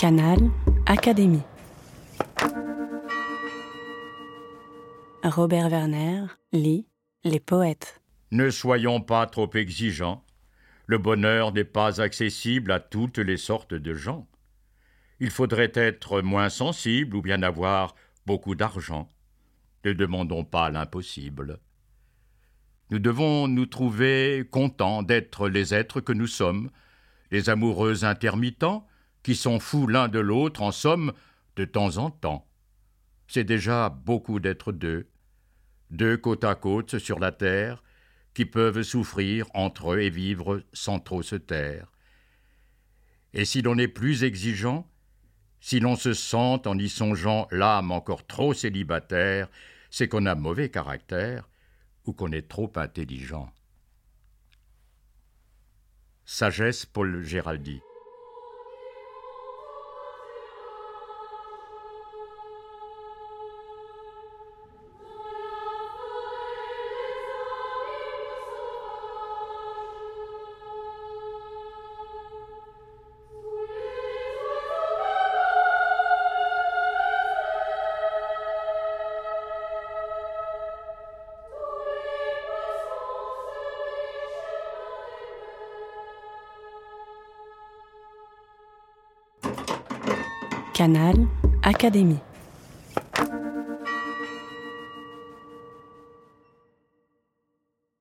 Canal Académie. Robert Werner lit Les poètes. Ne soyons pas trop exigeants. Le bonheur n'est pas accessible à toutes les sortes de gens. Il faudrait être moins sensible ou bien avoir beaucoup d'argent. Ne demandons pas l'impossible. Nous devons nous trouver contents d'être les êtres que nous sommes, les amoureux intermittents, qui sont fous l'un de l'autre, en somme, de temps en temps. C'est déjà beaucoup d'être deux, deux côte à côte sur la terre, qui peuvent souffrir entre eux et vivre sans trop se taire. Et si l'on est plus exigeant, si l'on se sent en y songeant l'âme encore trop célibataire, c'est qu'on a mauvais caractère ou qu'on est trop intelligent. Sagesse Paul Géraldi Canal Académie.